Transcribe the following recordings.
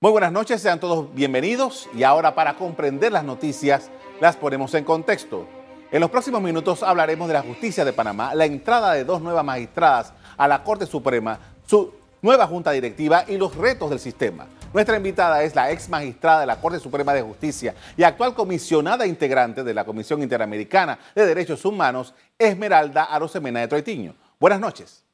Muy buenas noches, sean todos bienvenidos y ahora para comprender las noticias las ponemos en contexto. En los próximos minutos hablaremos de la justicia de Panamá, la entrada de dos nuevas magistradas a la Corte Suprema, su nueva junta directiva y los retos del sistema. Nuestra invitada es la ex magistrada de la Corte Suprema de Justicia y actual comisionada integrante de la Comisión Interamericana de Derechos Humanos, Esmeralda Arosemena de Troitiño. Buenas noches.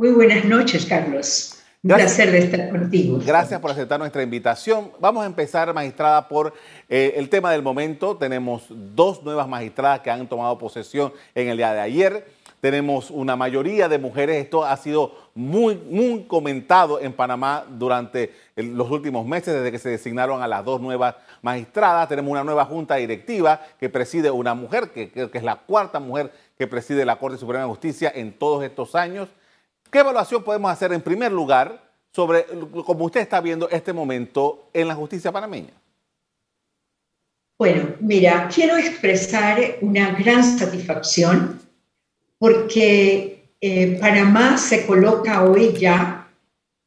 Muy buenas noches, Carlos. Un placer de estar contigo. Gracias por aceptar nuestra invitación. Vamos a empezar, magistrada, por eh, el tema del momento. Tenemos dos nuevas magistradas que han tomado posesión en el día de ayer. Tenemos una mayoría de mujeres. Esto ha sido muy, muy comentado en Panamá durante los últimos meses, desde que se designaron a las dos nuevas magistradas. Tenemos una nueva junta directiva que preside una mujer, que creo que es la cuarta mujer que preside la Corte Suprema de Justicia en todos estos años. ¿Qué evaluación podemos hacer en primer lugar sobre cómo usted está viendo este momento en la justicia panameña? Bueno, mira, quiero expresar una gran satisfacción porque eh, Panamá se coloca hoy ya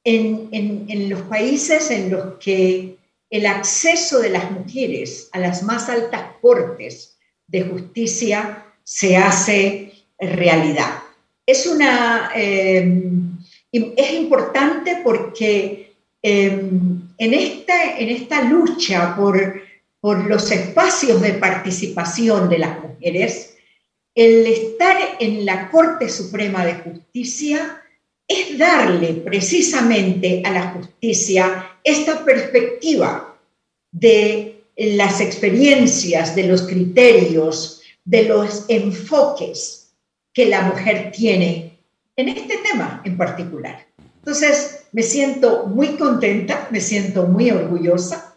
en, en los países en los que el acceso de las mujeres a las más altas cortes de justicia se hace realidad es, una, em, es importante porque em, en, esta, en esta lucha por, por los espacios de participación de las mujeres, el estar en la Corte Suprema de Justicia es darle precisamente a la justicia esta perspectiva de las experiencias, de los criterios, de los enfoques que la mujer tiene en este tema en particular. Entonces, me siento muy contenta, me siento muy orgullosa.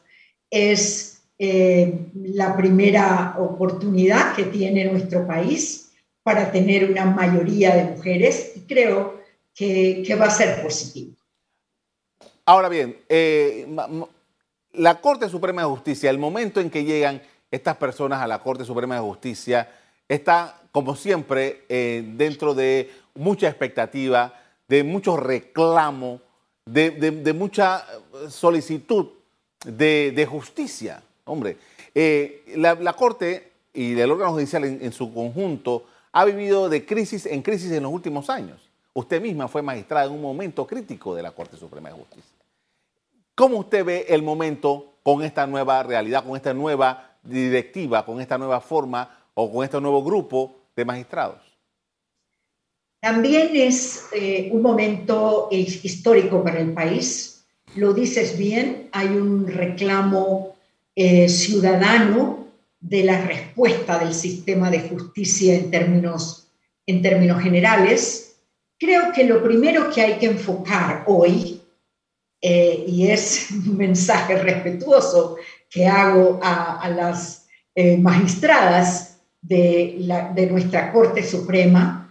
Es eh, la primera oportunidad que tiene nuestro país para tener una mayoría de mujeres y creo que, va a ser positivo. Ahora bien, eh, la Corte Suprema de Justicia, el momento en que llegan estas personas a la Corte Suprema de Justicia, está como siempre, eh, dentro de mucha expectativa, de mucho reclamo, de, mucha solicitud de, justicia. Hombre, eh, la, Corte y el órgano judicial en, su conjunto ha vivido de crisis en crisis en los últimos años. Usted misma fue magistrada en un momento crítico de la Corte Suprema de Justicia. ¿Cómo usted ve el momento con esta nueva realidad, con esta nueva directiva, con esta nueva forma o con este nuevo grupo de magistrados. También es eh, un momento histórico para el país. Lo dices bien, hay un reclamo eh, ciudadano de la respuesta del sistema de justicia en términos, en términos generales. Creo que lo primero que hay que enfocar hoy, eh, y es un mensaje respetuoso que hago a, a las magistradas, de, nuestra Corte Suprema,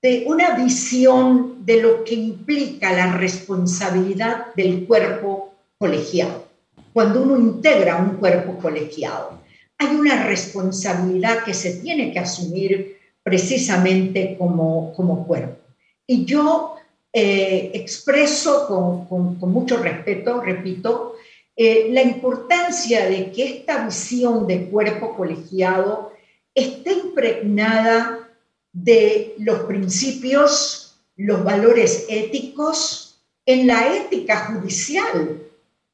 de una visión de lo que implica la responsabilidad del cuerpo colegiado. Cuando uno integra un cuerpo colegiado, hay una responsabilidad que se tiene que asumir precisamente como, como cuerpo. Y yo eh, expreso con, mucho respeto, repito, eh, la importancia de que esta visión de cuerpo colegiado está impregnada de los principios, los valores éticos en la ética judicial.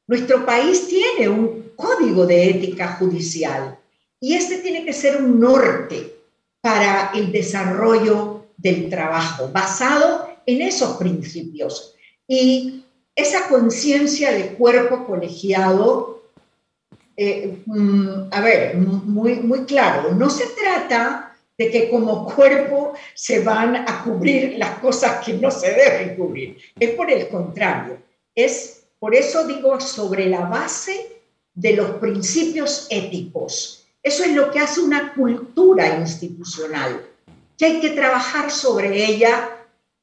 Nuestro país tiene un código de ética judicial y este tiene que ser un norte para el desarrollo del trabajo, basado en esos principios. Y esa conciencia de cuerpo colegiado eh, mm, a ver, muy, muy claro, no se trata de que como cuerpo se van a cubrir las cosas que no se deben cubrir. Es por el contrario. Es por eso digo sobre la base de los principios éticos. Eso es lo que hace una cultura institucional, que hay que trabajar sobre ella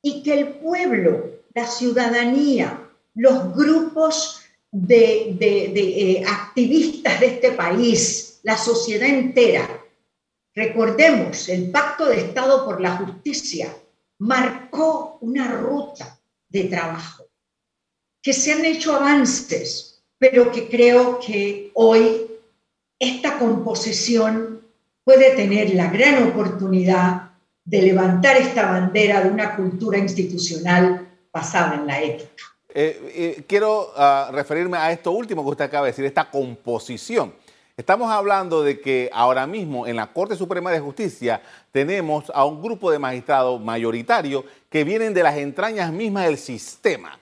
y que el pueblo, la ciudadanía, los grupos de, eh, activistas de este país, la sociedad entera. Recordemos, el Pacto de Estado por la Justicia marcó una ruta de trabajo. que se han hecho avances, pero que creo que hoy esta composición puede tener la gran oportunidad de levantar esta bandera de una cultura institucional basada en la ética. Eh, eh, quiero ah, referirme a esto último que usted acaba de decir, esta composición. Estamos hablando de que ahora mismo en la Corte Suprema de Justicia tenemos a un grupo de magistrados mayoritarios que vienen de las entrañas mismas del sistema.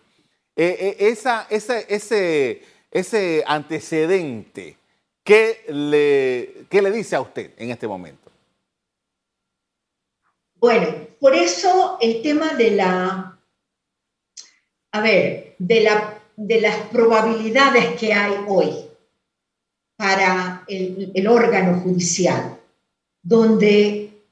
Eh, esa, ese, ese antecedente, ¿qué le, ¿qué le dice a usted en este momento? Bueno, por eso el tema de la, a ver, de, la, de las probabilidades que hay hoy para el, órgano judicial, donde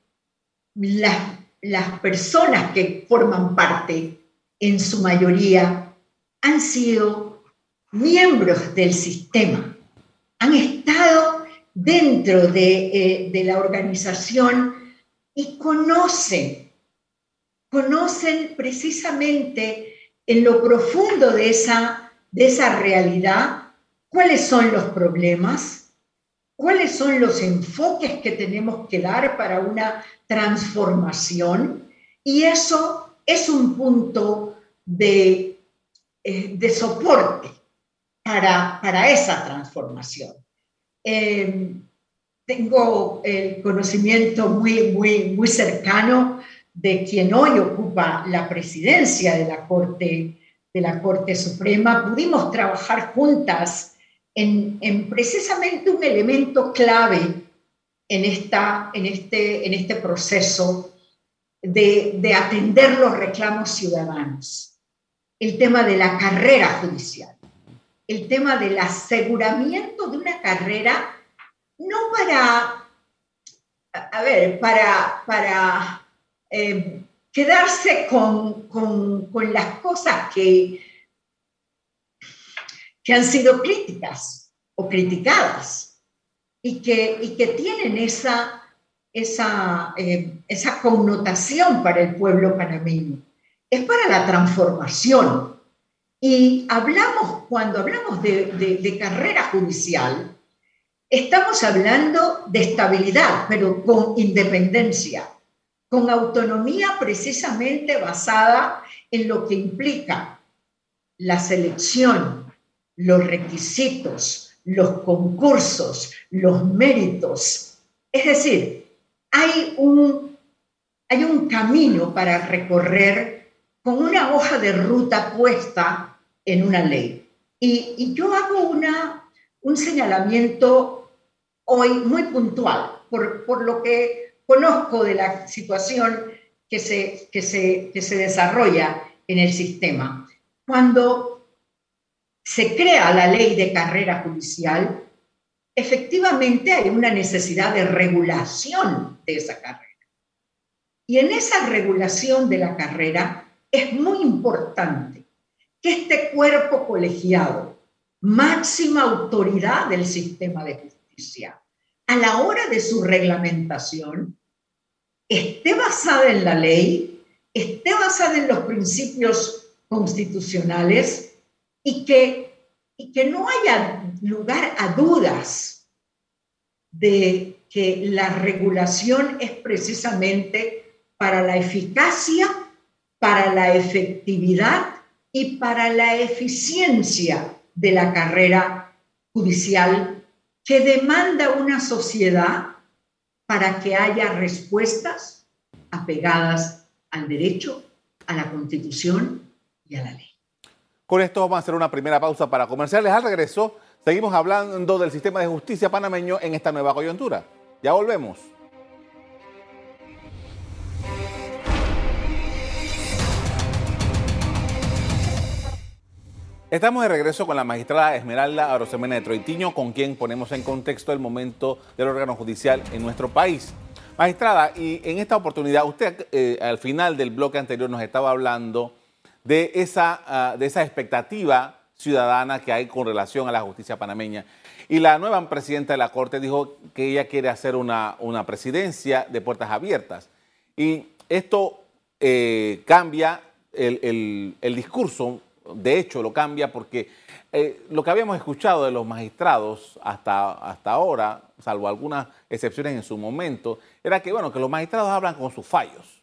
las, las personas que forman parte, en su mayoría, han sido miembros del sistema, han estado dentro de, eh, de la organización y conocen, conocen precisamente en lo profundo de esa, de esa realidad cuáles son los problemas, cuáles son los enfoques que tenemos que dar para una transformación y eso es un punto de, eh, de soporte para, para, esa transformación. Eh, tengo el conocimiento muy, muy, muy cercano de quien hoy ocupa la presidencia de la Corte, de la Corte Suprema. Pudimos trabajar juntas en, en precisamente un elemento clave en, esta, en, este, en este proceso de, de atender los reclamos ciudadanos. El tema de la carrera judicial, el tema del aseguramiento de una carrera no para, a ver, para, para eh, quedarse con, las cosas que, que han sido críticas o criticadas y que, que tienen esa, esa, eh, esa connotación para el pueblo panameño. Es para la transformación. Y hablamos, cuando hablamos de carrera judicial, Estamos hablando de estabilidad, pero con independencia, con autonomía precisamente basada en lo que implica la selección, los requisitos, los concursos, los méritos. Es decir, hay un, hay un camino para recorrer con una hoja de ruta puesta en una ley. Y, yo hago una, un señalamiento hoy muy puntual, por, lo que conozco de la situación que se, que, se, que se desarrolla en el sistema. Cuando se crea la ley de carrera judicial, efectivamente hay una necesidad de regulación de esa carrera. Y en esa regulación de la carrera es muy importante que este cuerpo colegiado máxima autoridad del sistema de justicia, a la hora de su reglamentación, esté basada en la ley, esté basada en los principios constitucionales y que, y que no haya lugar a dudas de que la regulación es precisamente para la eficacia, para la efectividad y para la eficiencia de la carrera judicial que demanda una sociedad para que haya respuestas apegadas al derecho, a la constitución y a la ley. Con esto vamos a hacer una primera pausa para comerciales. Al regreso, seguimos hablando del sistema de justicia panameño en esta nueva coyuntura. Ya volvemos. Estamos de regreso con la magistrada Esmeralda Arosemena de Troitiño, con quien ponemos en contexto el momento del órgano judicial en nuestro país. Magistrada, y en esta oportunidad, usted eh, al final del bloque anterior nos estaba hablando de esa, ah, de esa expectativa ciudadana que hay con relación a la justicia panameña. Y la nueva presidenta de la Corte dijo que ella quiere hacer una, una presidencia de puertas abiertas. Y esto eh, cambia el, el, el discurso de hecho lo cambia porque eh, lo que habíamos escuchado de los magistrados hasta, hasta ahora, salvo algunas excepciones en su momento, era que, bueno, que los magistrados hablan con sus fallos.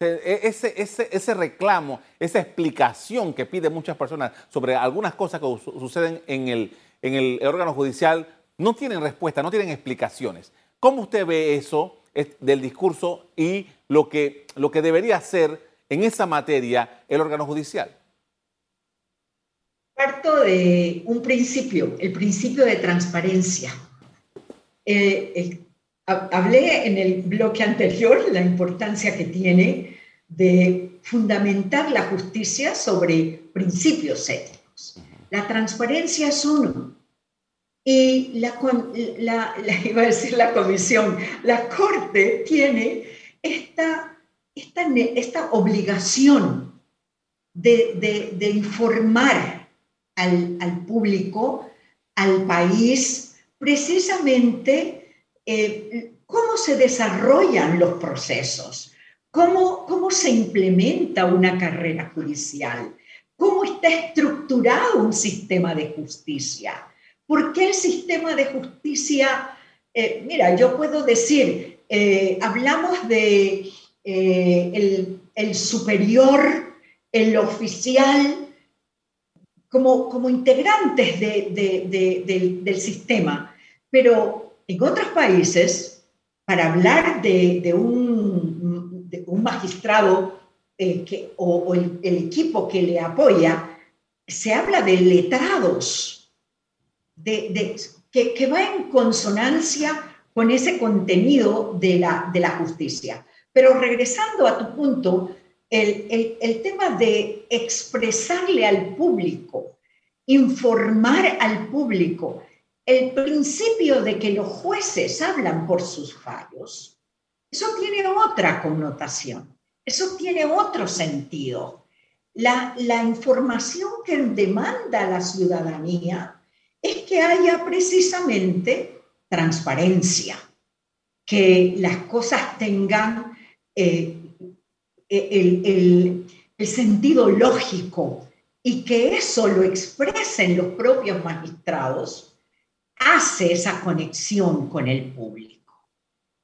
E, ese, ese, ese reclamo, esa explicación que piden muchas personas sobre algunas cosas que suceden en el, en el órgano judicial, no tienen respuesta, no tienen explicaciones. ¿Cómo usted ve eso del discurso y lo que, lo que debería hacer en esa materia el órgano judicial? Parto de un principio, el principio de transparencia. Eh, hablé en el bloque anterior la importancia que tiene de fundamentar la justicia sobre principios éticos. La transparencia es uno. Y la, iba a decir la comisión, la Corte tiene esta, esta, esta obligación de, de, informar al, al, público, al país, precisamente eh, cómo se desarrollan los procesos, cómo, cómo se implementa una carrera judicial, cómo está estructurado un sistema de justicia ¿Por qué el sistema de justicia? Eh, mira, yo puedo decir, eh, hablamos de eh, el, superior, el oficial, como, como integrantes del, sistema, pero en otros países, para hablar de, un, magistrado que, o, el, equipo que le apoya, se habla de letrados que, va en consonancia con ese contenido de la justicia. Pero regresando a tu punto, el, el, tema de expresarle al público, informar al público, el principio de que los jueces hablan por sus fallos, eso tiene otra connotación, eso tiene otro sentido. La, la información que demanda la ciudadanía es que haya precisamente transparencia, que las cosas tengan eh, el, sentido lógico y que eso lo expresen los propios magistrados, hace esa conexión con el público.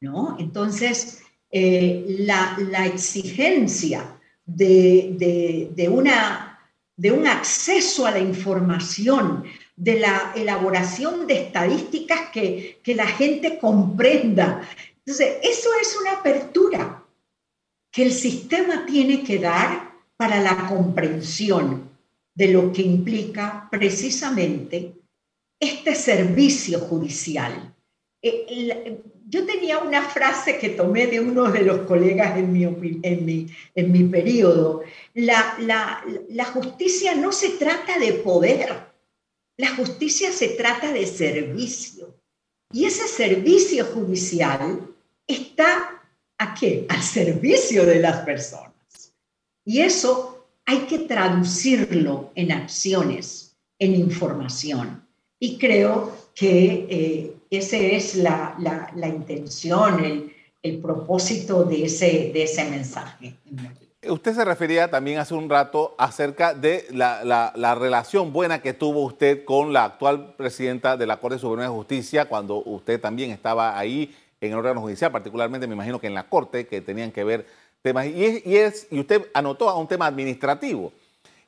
¿no? Entonces, eh, la, exigencia de, una, de un acceso a la información, de la elaboración de estadísticas que, la gente comprenda. Entonces, eso es una apertura que el sistema tiene que dar para la comprensión de lo que implica precisamente este servicio judicial. Eh, yo tenía una frase que tomé de uno de los colegas en mi, en en mi periodo. La, la justicia no se trata de poder, la justicia se trata de servicio. Y ese servicio judicial está ¿a qué? Al servicio de las personas. Y eso hay que traducirlo en acciones, en información. Y creo que eh, esa es la, intención, el, el, propósito de ese, de ese mensaje. Usted se refería también hace un rato acerca de la, relación buena que tuvo usted con la actual presidenta de la Corte Suprema de Justicia cuando usted también estaba ahí en el órgano judicial, particularmente me imagino que en la Corte, que tenían que ver temas. Y, es, y, usted anotó a un tema administrativo.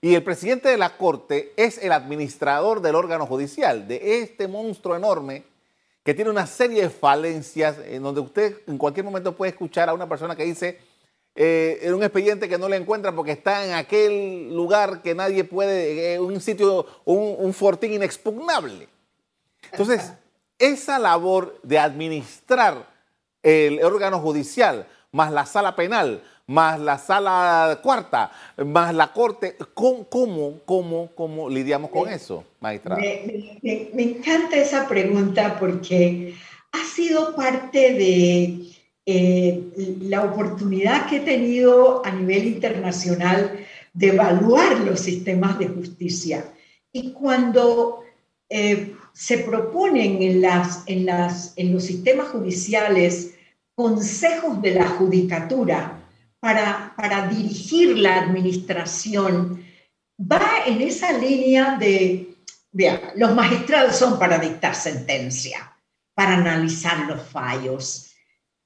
Y el presidente de la Corte es el administrador del órgano judicial, de este monstruo enorme que tiene una serie de falencias en donde usted en cualquier momento puede escuchar a una persona que dice eh, en un expediente que no le encuentran porque está en aquel lugar que nadie puede, eh, un sitio, un, fortín inexpugnable. Entonces, esa labor de administrar el órgano judicial, más la sala penal, más la sala cuarta, más la corte, ¿cómo, cómo, cómo, lidiamos con eso, magistrado? Me, me, encanta esa pregunta porque ha sido parte de eh, la oportunidad que he tenido a nivel internacional de evaluar los sistemas de justicia. Y cuando eh, se proponen en, los sistemas judiciales consejos de la judicatura para, para dirigir la administración, va en esa línea de, vea, los magistrados son para dictar sentencia, para analizar los fallos.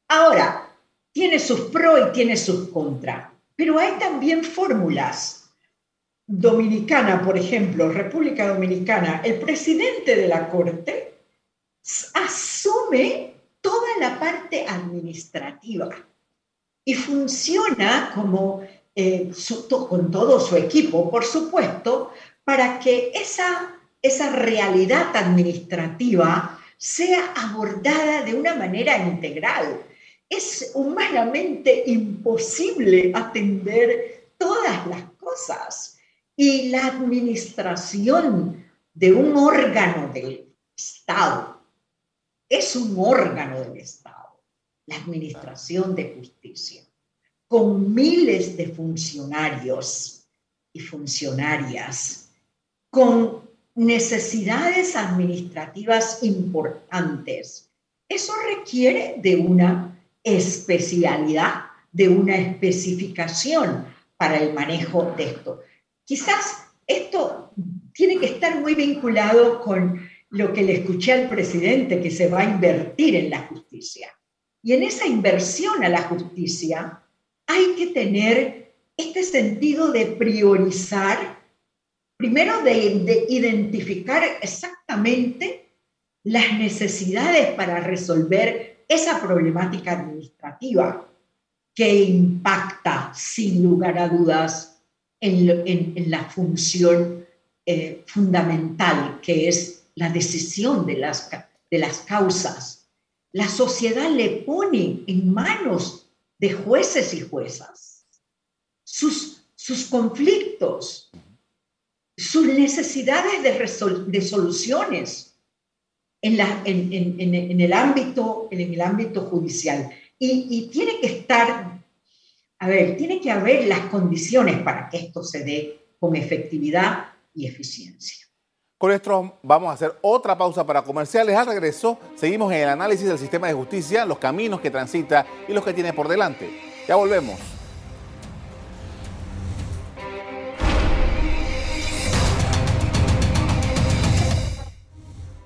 Ahora, tiene sus pros y tiene sus contras, pero hay también fórmulas. Dominicana, por ejemplo, República Dominicana, el presidente de la Corte asume toda la parte administrativa y funciona como eh, con todo su equipo, por supuesto, para que esa, esa realidad administrativa sea abordada de una manera integral. Es humanamente imposible atender todas las cosas y la administración de un órgano del Estado es un órgano del Estado, la administración de justicia con miles de funcionarios y funcionarias, con necesidades administrativas importantes. Eso requiere de una especialidad, de una especificación para el manejo de esto. Quizás esto tiene que estar muy vinculado con lo que le escuché al presidente, que se va a invertir en la justicia. Y en esa inversión a la justicia hay que tener este sentido de priorizar, primero de, identificar exactamente las necesidades para resolver esa problemática administrativa que impacta sin lugar a dudas en, la función eh, fundamental que es la decisión de las, de las causas. La sociedad le pone en manos de jueces y juezas, sus, sus conflictos, sus necesidades de, de soluciones en, la, en, en, el ámbito, en el ámbito judicial. Y, y tiene que estar, a ver, tiene que haber las condiciones para que esto se dé con efectividad y eficiencia. Con esto vamos a hacer otra pausa para comerciales. Al regreso, seguimos en el análisis del sistema de justicia, los caminos que transita y los que tiene por delante. Ya volvemos.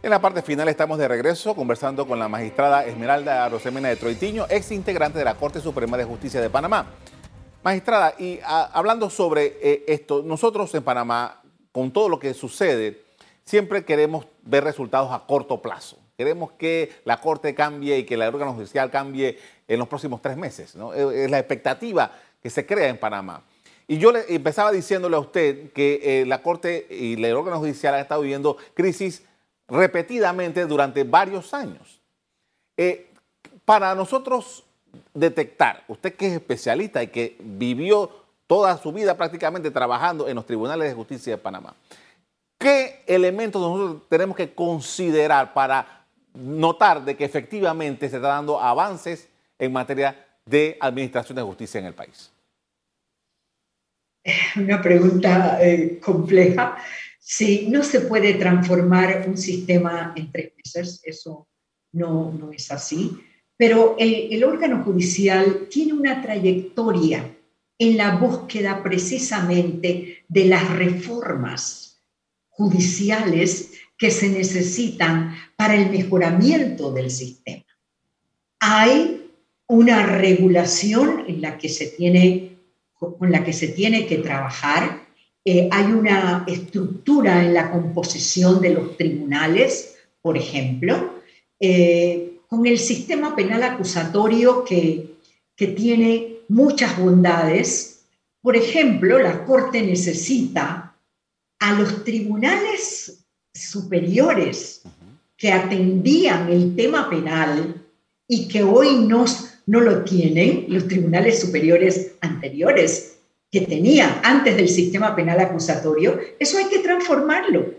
En la parte final estamos de regreso conversando con la magistrada Esmeralda Rosemena de Troitiño, ex integrante de la Corte Suprema de Justicia de Panamá. Magistrada, y ah, hablando sobre eh, esto, nosotros en Panamá, con todo lo que sucede, siempre queremos ver resultados a corto plazo. Queremos que la Corte cambie y que el órgano judicial cambie en los próximos tres meses. Es la expectativa que se crea en Panamá. Y yo le empezaba diciéndole a usted que eh, la Corte y el órgano judicial han estado viviendo crisis repetidamente durante varios años. Eh, para nosotros detectar, usted que es especialista y que vivió toda su vida prácticamente trabajando en los tribunales de justicia de Panamá, ¿Qué elementos nosotros tenemos que considerar para notar de que efectivamente se está dando avances en materia de administración de justicia en el país? Una pregunta eh, compleja. Sí, no se puede transformar un sistema en tres meses, eso no, no es así, pero el, órgano judicial tiene una trayectoria en la búsqueda precisamente de las reformas judiciales que se necesitan para el mejoramiento del sistema. Hay una regulación en la que se tiene, con la que se tiene que trabajar, eh, hay una estructura en la composición de los tribunales, por ejemplo, eh, con el sistema penal acusatorio que, que tiene muchas bondades. Por ejemplo, la Corte necesita a los tribunales superiores que atendían el tema penal y que hoy no, no lo tienen, los tribunales superiores anteriores que tenían antes del sistema penal acusatorio, eso hay que transformarlo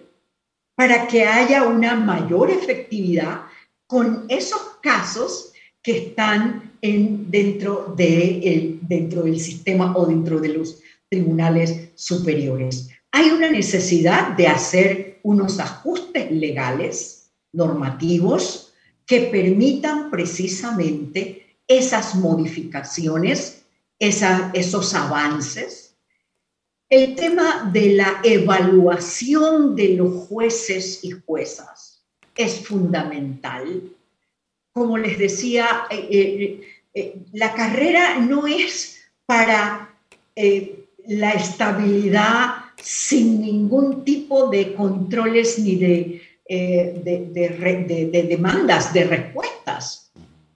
para que haya una mayor efectividad con esos casos que están en, dentro, de dentro del sistema o dentro de los tribunales superiores. Hay una necesidad de hacer unos ajustes legales, normativos, que permitan precisamente esas modificaciones, esos avances. El tema de la evaluación de los jueces y juezas es fundamental. Como les decía, eh, eh, eh, la carrera no es para la estabilidad sin ningún tipo de controles ni de, de demandas, de respuestas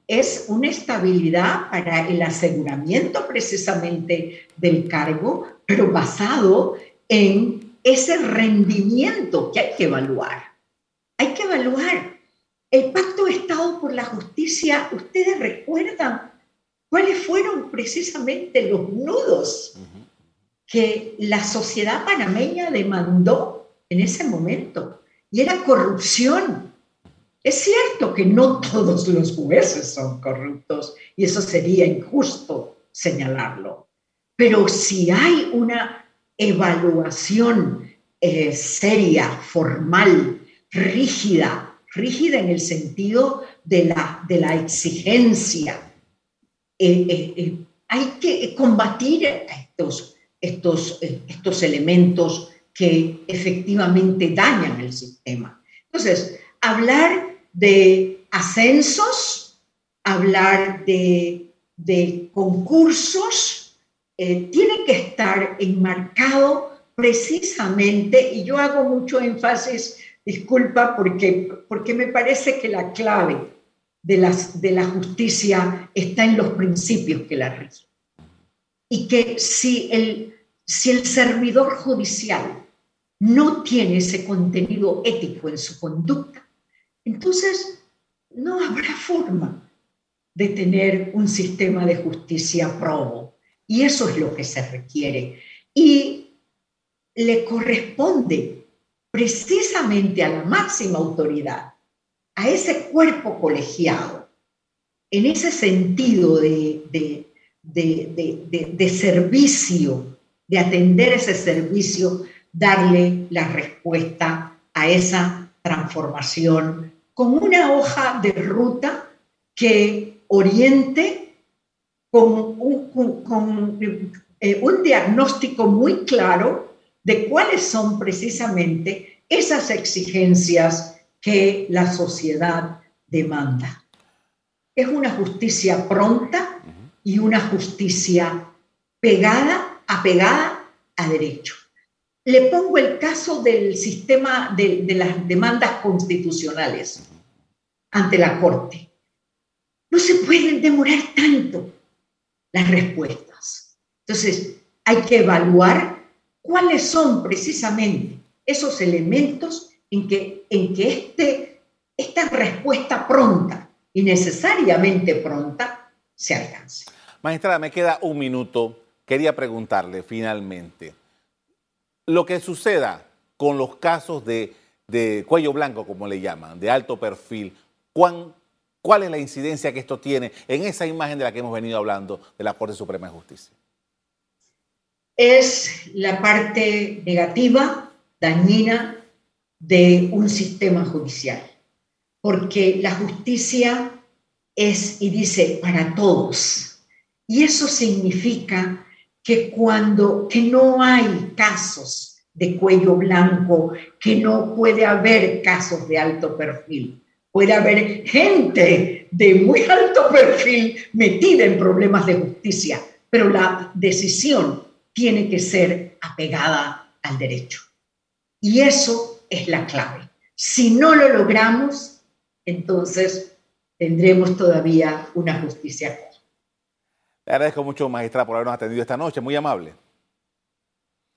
es una estabilidad para el aseguramiento precisamente del cargo, pero basado en ese rendimiento que hay que evaluar. Hay que evaluar. El Pacto de Estado por la Justicia, ustedes recuerdan cuáles fueron precisamente los nudos que la sociedad panameña demandó en ese momento. Y era corrupción, es cierto que no todos los jueces son corruptos y eso sería injusto señalarlo, pero si hay una evaluación eh, seria, formal, rígida, rígida en el sentido de la, de la exigencia, eh, eh, hay que combatir estos, estos, estos elementos que efectivamente dañan el sistema. Entonces, hablar de ascensos, hablar de, concursos, eh, tiene que estar enmarcado precisamente, y yo hago mucho énfasis, disculpa, porque, porque me parece que la clave de, las, de la justicia está en los principios que la rigen. Y que si el, si el servidor judicial no tiene ese contenido ético en su conducta, entonces no habrá forma de tener un sistema de justicia probo. Y eso es lo que se requiere. Y le corresponde precisamente a la máxima autoridad, a ese cuerpo colegiado, en ese sentido de, de, servicio, de atender ese servicio, darle la respuesta a esa transformación con una hoja de ruta que oriente con un, eh, un diagnóstico muy claro de cuáles son precisamente esas exigencias que la sociedad demanda. Es una justicia pronta y una justicia pegada, apegada a derecho. Le pongo el caso del sistema de, las demandas constitucionales ante la Corte. No se pueden demorar tanto las respuestas. Entonces, hay que evaluar cuáles son precisamente esos elementos en que, en que este, esta respuesta pronta y necesariamente pronta se alcance. Magistrada, me queda un minuto. Quería preguntarle finalmente, lo que suceda con los casos de, cuello blanco, como le llaman, de alto perfil, ¿cuán, ¿cuál es la incidencia que esto tiene en esa imagen de la que hemos venido hablando de la Corte Suprema de Justicia? Es la parte negativa, dañina de un sistema judicial, porque la justicia es y dice para todos. Y eso significa que cuando que no hay casos de cuello blanco, que no puede haber casos de alto perfil. Puede haber gente de muy alto perfil metida en problemas de justicia, pero la decisión tiene que ser apegada al derecho. Y eso es la clave. Si no lo logramos, entonces tendremos todavía una justicia le agradezco mucho, magistrada, por habernos atendido esta noche. Muy amable.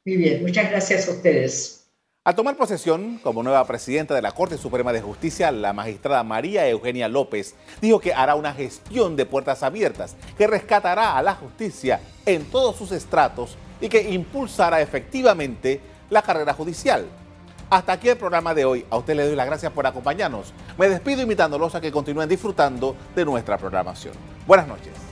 Muy bien, muchas gracias a ustedes. Al tomar posesión como nueva presidenta de la Corte Suprema de Justicia, la magistrada María Eugenia López dijo que hará una gestión de puertas abiertas que rescatará a la justicia en todos sus estratos y que impulsará efectivamente la carrera judicial. Hasta aquí el programa de hoy. A usted le doy las gracias por acompañarnos. Me despido invitándolos a que continúen disfrutando de nuestra programación. Buenas noches.